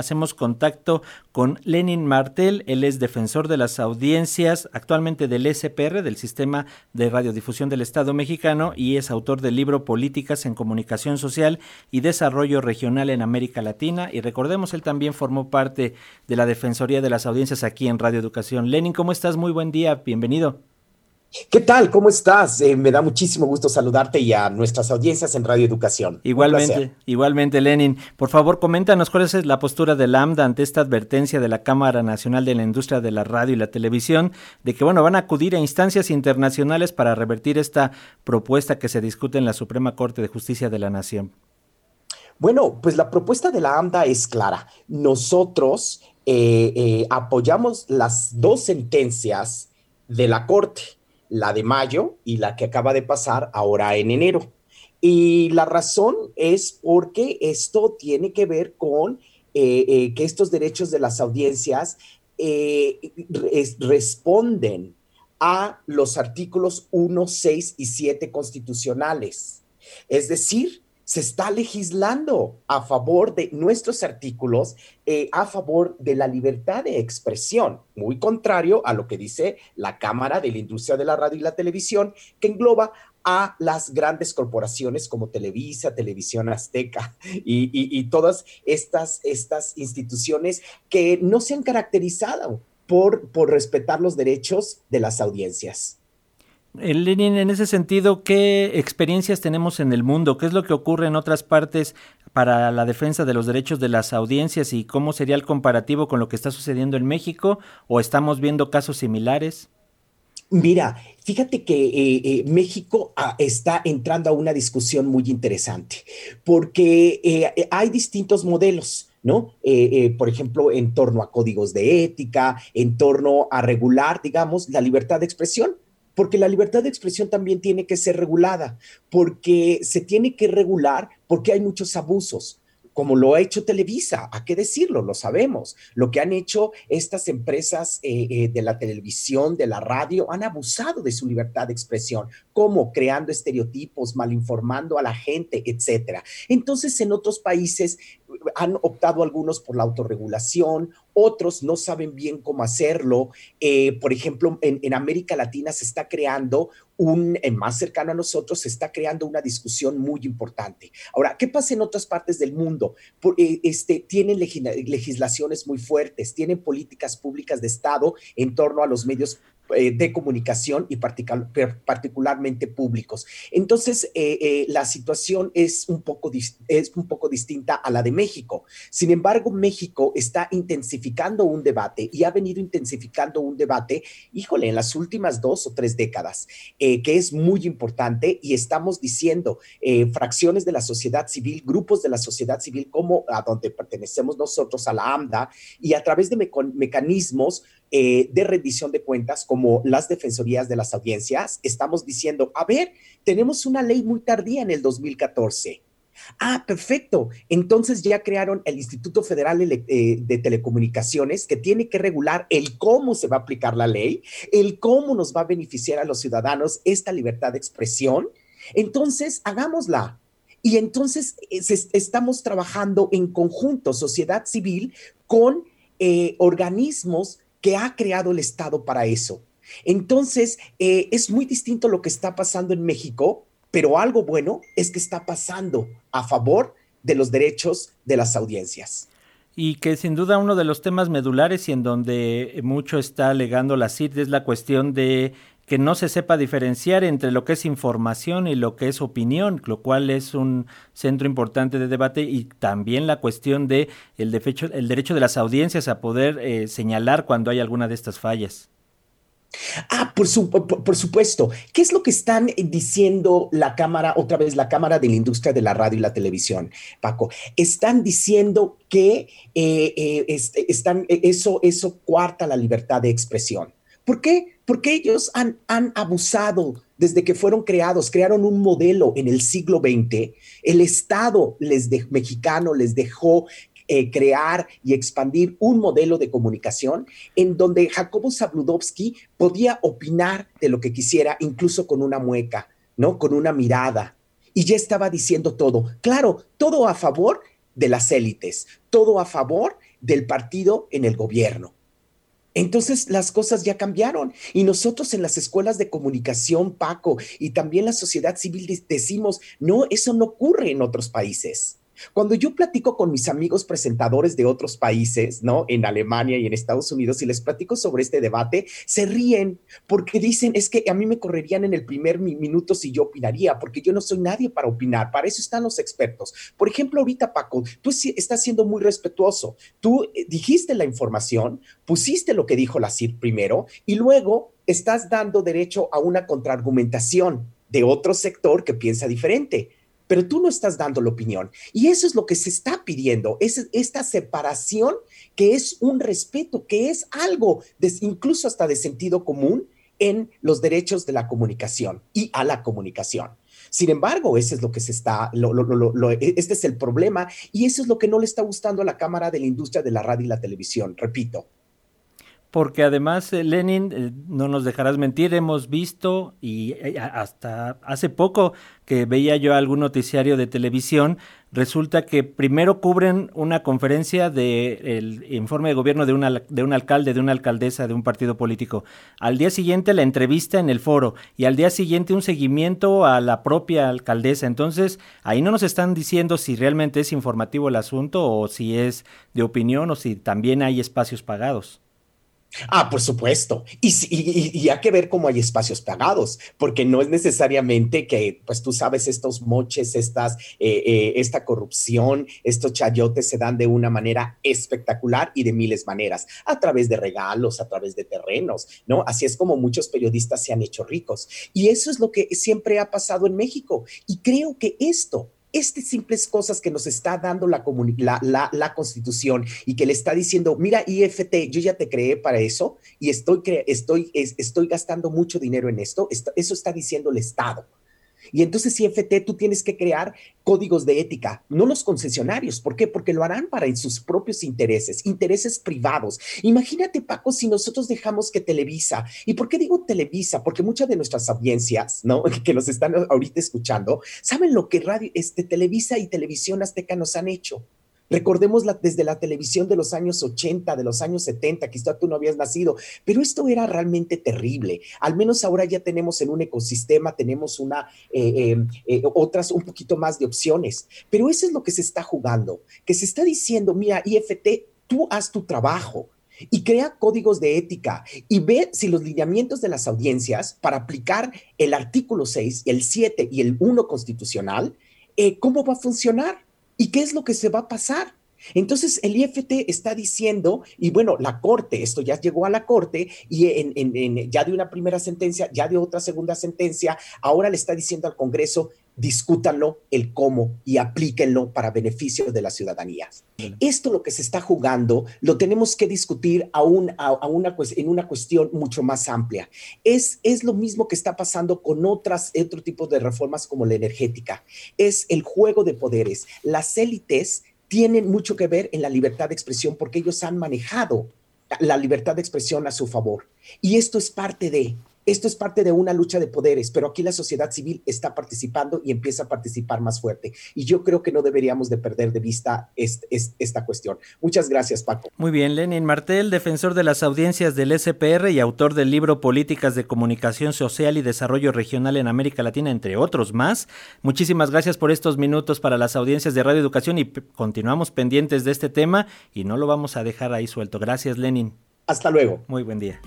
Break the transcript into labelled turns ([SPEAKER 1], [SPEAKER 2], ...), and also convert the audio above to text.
[SPEAKER 1] hacemos contacto con Lenin Martel, él es defensor de las audiencias actualmente del SPR, del Sistema de Radiodifusión del Estado mexicano, y es autor del libro Políticas en Comunicación Social y Desarrollo Regional en América Latina. Y recordemos, él también formó parte de la Defensoría de las Audiencias aquí en Radio Educación. Lenin, ¿cómo estás? Muy buen día, bienvenido.
[SPEAKER 2] ¿Qué tal? ¿Cómo estás? Eh, me da muchísimo gusto saludarte y a nuestras audiencias en Radio Educación.
[SPEAKER 1] Igualmente, igualmente, Lenin. Por favor, coméntanos cuál es la postura de Lambda ante esta advertencia de la Cámara Nacional de la Industria de la Radio y la Televisión de que, bueno, van a acudir a instancias internacionales para revertir esta propuesta que se discute en la Suprema Corte de Justicia de la Nación.
[SPEAKER 2] Bueno, pues la propuesta de la AMDA es clara. Nosotros eh, eh, apoyamos las dos sentencias de la Corte la de mayo y la que acaba de pasar ahora en enero. Y la razón es porque esto tiene que ver con eh, eh, que estos derechos de las audiencias eh, responden a los artículos 1, 6 y 7 constitucionales. Es decir, se está legislando a favor de nuestros artículos, eh, a favor de la libertad de expresión, muy contrario a lo que dice la Cámara de la Industria de la Radio y la Televisión, que engloba a las grandes corporaciones como Televisa, Televisión Azteca y, todas estas, estas instituciones que no se han caracterizado por, por respetar los derechos de las audiencias.
[SPEAKER 1] Lenin, en ese sentido, ¿qué experiencias tenemos en el mundo? ¿Qué es lo que ocurre en otras partes para la defensa de los derechos de las audiencias y cómo sería el comparativo con lo que está sucediendo en México? ¿O estamos viendo casos similares?
[SPEAKER 2] Mira, fíjate que eh, eh, México ah, está entrando a una discusión muy interesante porque eh, hay distintos modelos. ¿no? por ejemplo, en torno a códigos de ética, en torno a regular, digamos, la libertad de expresión porque la libertad de expresión también tiene que ser regulada, porque se tiene que regular porque hay muchos abusos como lo ha hecho Televisa, ¿a qué decirlo? Lo sabemos. Lo que han hecho estas empresas eh, eh, de la televisión, de la radio, han abusado de su libertad de expresión, como creando estereotipos, malinformando a la gente, etcétera. Entonces, en otros países han optado algunos por la autorregulación, otros no saben bien cómo hacerlo. Eh, por ejemplo, en, América Latina se está creando un, más cercano a nosotros, se está creando una discusión muy importante. Ahora, ¿qué pasa en otras partes del mundo? Eh, este, tienen legislaciones muy fuertes, tienen políticas públicas de Estado en torno a los medios eh, de comunicación y particularmente públicos. Entonces, eh, eh, la situación es un, poco es un poco distinta a la de México. Sin embargo, México está intensificando un debate y ha venido intensificando un debate, híjole, en las últimas dos o tres décadas, que es muy importante y estamos diciendo fracciones de la sociedad civil, grupos de la sociedad civil como a donde pertenecemos nosotros, a la AMDA, y a través de mecanismos eh, de rendición de cuentas como las defensorías de las audiencias, estamos diciendo, a ver, tenemos una ley muy tardía en el 2014. Ah, perfecto. Entonces ya crearon el Instituto Federal eh, de Telecomunicaciones que tiene que regular el cómo se va a aplicar la ley, el cómo nos va a beneficiar a los ciudadanos esta libertad de expresión. Entonces, hagámosla. Y entonces estamos trabajando en conjunto, sociedad civil, con eh, organismos que ha creado el Estado para eso. Entonces, eh, es muy distinto lo que está pasando en México, pero algo bueno es que está pasando a favor de los derechos de las audiencias.
[SPEAKER 1] Y que sin duda uno de los temas medulares y en donde mucho está alegando la CID es la cuestión de que no se sepa diferenciar entre lo que es información y lo que es opinión, lo cual es un centro importante de debate y también la cuestión de el, el derecho de las audiencias a poder eh, señalar cuando hay alguna de estas fallas.
[SPEAKER 2] Ah, por, supuesto. ¿Qué es lo que están diciendo la Cámara, otra vez la Cámara de la Industria de la Radio y la Televisión, Paco? Están diciendo que eh, eh, este, están, eso, eso cuarta la libertad de expresión. ¿Por qué? Porque ellos han, han abusado desde que fueron creados, crearon un modelo en el siglo XX. El Estado les mexicano les dejó eh, crear y expandir un modelo de comunicación en donde Jacobo Zabludovsky podía opinar de lo que quisiera, incluso con una mueca, ¿no? Con una mirada. Y ya estaba diciendo todo. Claro, todo a favor de las élites, todo a favor del partido en el gobierno. Entonces las cosas ya cambiaron y nosotros en las escuelas de comunicación, Paco, y también la sociedad civil decimos, no, eso no ocurre en otros países. Cuando yo platico con mis amigos presentadores de otros países, ¿no? En Alemania y en Estados Unidos, y les platico sobre este debate, se ríen porque dicen, es que a mí me correrían en el primer minuto si yo opinaría, porque yo no soy nadie para opinar, para eso están los expertos. Por ejemplo, ahorita, Paco, tú estás siendo muy respetuoso. Tú eh, dijiste la información, pusiste lo que dijo la CID primero, y luego estás dando derecho a una contraargumentación de otro sector que piensa diferente pero tú no estás dando la opinión. Y eso es lo que se está pidiendo, es esta separación que es un respeto, que es algo incluso hasta de sentido común en los derechos de la comunicación y a la comunicación. Sin embargo, ese es lo que se está, este es el problema y eso es lo que no le está gustando a la Cámara de la Industria de la Radio y la Televisión, repito
[SPEAKER 1] porque además, eh, Lenin, eh, no nos dejarás mentir, hemos visto y eh, hasta hace poco que veía yo algún noticiario de televisión, resulta que primero cubren una conferencia del informe de gobierno de, una, de un alcalde, de una alcaldesa de un partido político, al día siguiente la entrevista en el foro y al día siguiente un seguimiento a la propia alcaldesa. Entonces, ahí no nos están diciendo si realmente es informativo el asunto o si es de opinión o si también hay espacios pagados.
[SPEAKER 2] Ah, por supuesto. Y, y, hay que ver cómo hay espacios pagados, porque no es necesariamente que, pues tú sabes, estos moches, estas, eh, eh, esta corrupción, estos chayotes se dan de una manera espectacular y de miles maneras, a través de regalos, a través de terrenos, ¿no? Así es como muchos periodistas se han hecho ricos. Y eso es lo que siempre ha pasado en México. Y creo que esto estas simples cosas que nos está dando la, la, la, constitución y que le está diciendo, mira, IFT, yo ya te creé para eso y estoy, estoy, estoy gastando mucho dinero en esto, eso está diciendo el Estado. Y entonces, IFT, tú tienes que crear códigos de ética, no los concesionarios. ¿Por qué? Porque lo harán para sus propios intereses, intereses privados. Imagínate, Paco, si nosotros dejamos que Televisa, ¿y por qué digo Televisa? Porque muchas de nuestras audiencias, ¿no? Que nos están ahorita escuchando, saben lo que radio, este, Televisa y Televisión Azteca nos han hecho. Recordemos desde la televisión de los años 80, de los años 70, quizá tú no habías nacido, pero esto era realmente terrible. Al menos ahora ya tenemos en un ecosistema, tenemos una, eh, eh, eh, otras, un poquito más de opciones. Pero eso es lo que se está jugando, que se está diciendo, mira, IFT, tú haz tu trabajo, y crea códigos de ética y ve si los lineamientos de las audiencias para aplicar el artículo 6, el 7 y el 1 constitucional, ¿cómo va a funcionar? ¿Y qué es lo que se va a pasar? Entonces el IFT está diciendo, y bueno, la Corte, esto ya llegó a la Corte, y en, ya de una primera sentencia, ya de otra segunda sentencia, ahora le está diciendo al Congreso, discútanlo el cómo y aplíquenlo para beneficio de la ciudadanía. Esto lo que se está jugando lo tenemos que discutir a una, en una cuestión mucho más amplia. Es, es lo mismo que está pasando con otras, otro tipo de reformas como la energética. Es el juego de poderes. Las élites tienen mucho que ver en la libertad de expresión porque ellos han manejado la libertad de expresión a su favor. Y esto es parte de, esto es parte de una lucha de poderes, pero aquí la sociedad civil está participando y empieza a participar más fuerte. Y yo creo que no deberíamos de perder de vista esta cuestión. Muchas gracias, Paco.
[SPEAKER 1] Muy bien, Lenin Martel, defensor de las audiencias del SPR y autor del libro Políticas de Comunicación Social y Desarrollo Regional en América Latina, entre otros más. Muchísimas gracias por estos minutos para las audiencias de Radio Educación y continuamos pendientes de este tema y no lo vamos a dejar ahí suelto. Gracias, Lenin.
[SPEAKER 2] Hasta luego.
[SPEAKER 1] Muy buen día.